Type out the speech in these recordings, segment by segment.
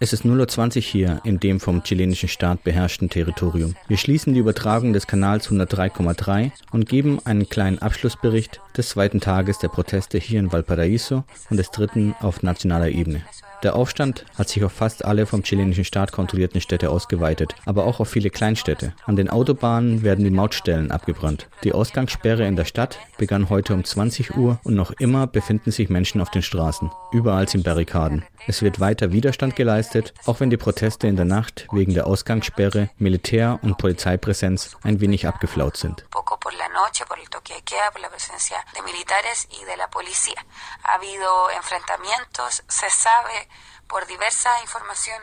Es ist 0.20 Uhr hier in dem vom chilenischen Staat beherrschten Territorium. Wir schließen die Übertragung des Kanals 103,3 und geben einen kleinen Abschlussbericht des zweiten Tages der Proteste hier in Valparaiso und des dritten auf nationaler Ebene. Der Aufstand hat sich auf fast alle vom chilenischen Staat kontrollierten Städte ausgeweitet, aber auch auf viele Kleinstädte. An den Autobahnen werden die Mautstellen abgebrannt. Die Ausgangssperre in der Stadt begann heute um 20 Uhr und noch immer befinden sich Menschen auf den Straßen. Überall sind Barrikaden. Es wird weiter Widerstand geleistet, auch wenn die Proteste in der Nacht wegen der Ausgangssperre, Militär- und Polizeipräsenz ein wenig abgeflaut sind.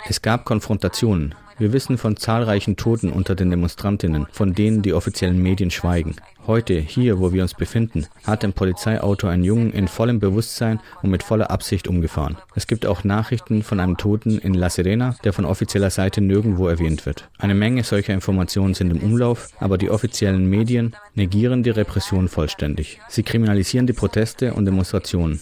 Es gab Konfrontationen. Wir wissen von zahlreichen Toten unter den Demonstrantinnen, von denen die offiziellen Medien schweigen. Heute, hier, wo wir uns befinden, hat ein Polizeiauto einen Jungen in vollem Bewusstsein und mit voller Absicht umgefahren. Es gibt auch Nachrichten von einem Toten in La Serena, der von offizieller Seite nirgendwo erwähnt wird. Eine Menge solcher Informationen sind im Umlauf, aber die offiziellen Medien negieren die Repression vollständig. Sie kriminalisieren die Proteste und Demonstrationen.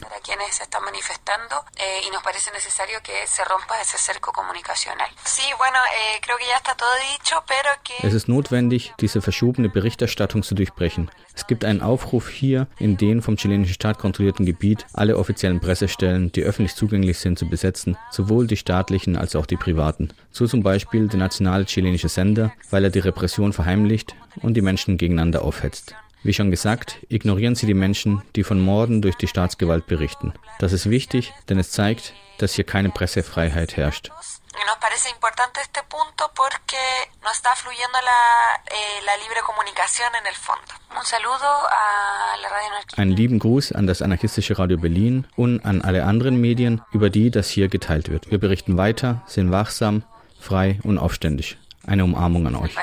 Es ist notwendig, diese verschobene Berichterstattung zu durchbrechen. Es gibt einen Aufruf hier, in den vom chilenischen Staat kontrollierten Gebiet alle offiziellen Pressestellen, die öffentlich zugänglich sind, zu besetzen, sowohl die staatlichen als auch die privaten. So zum Beispiel der nationale chilenische Sender, weil er die Repression verheimlicht und die Menschen gegeneinander aufhetzt. Wie schon gesagt, ignorieren Sie die Menschen, die von Morden durch die Staatsgewalt berichten. Das ist wichtig, denn es zeigt, dass hier keine Pressefreiheit herrscht. Eh, Einen lieben Gruß an das anarchistische Radio Berlin und an alle anderen Medien, über die das hier geteilt wird. Wir berichten weiter, sind wachsam, frei und aufständig. Eine Umarmung an euch.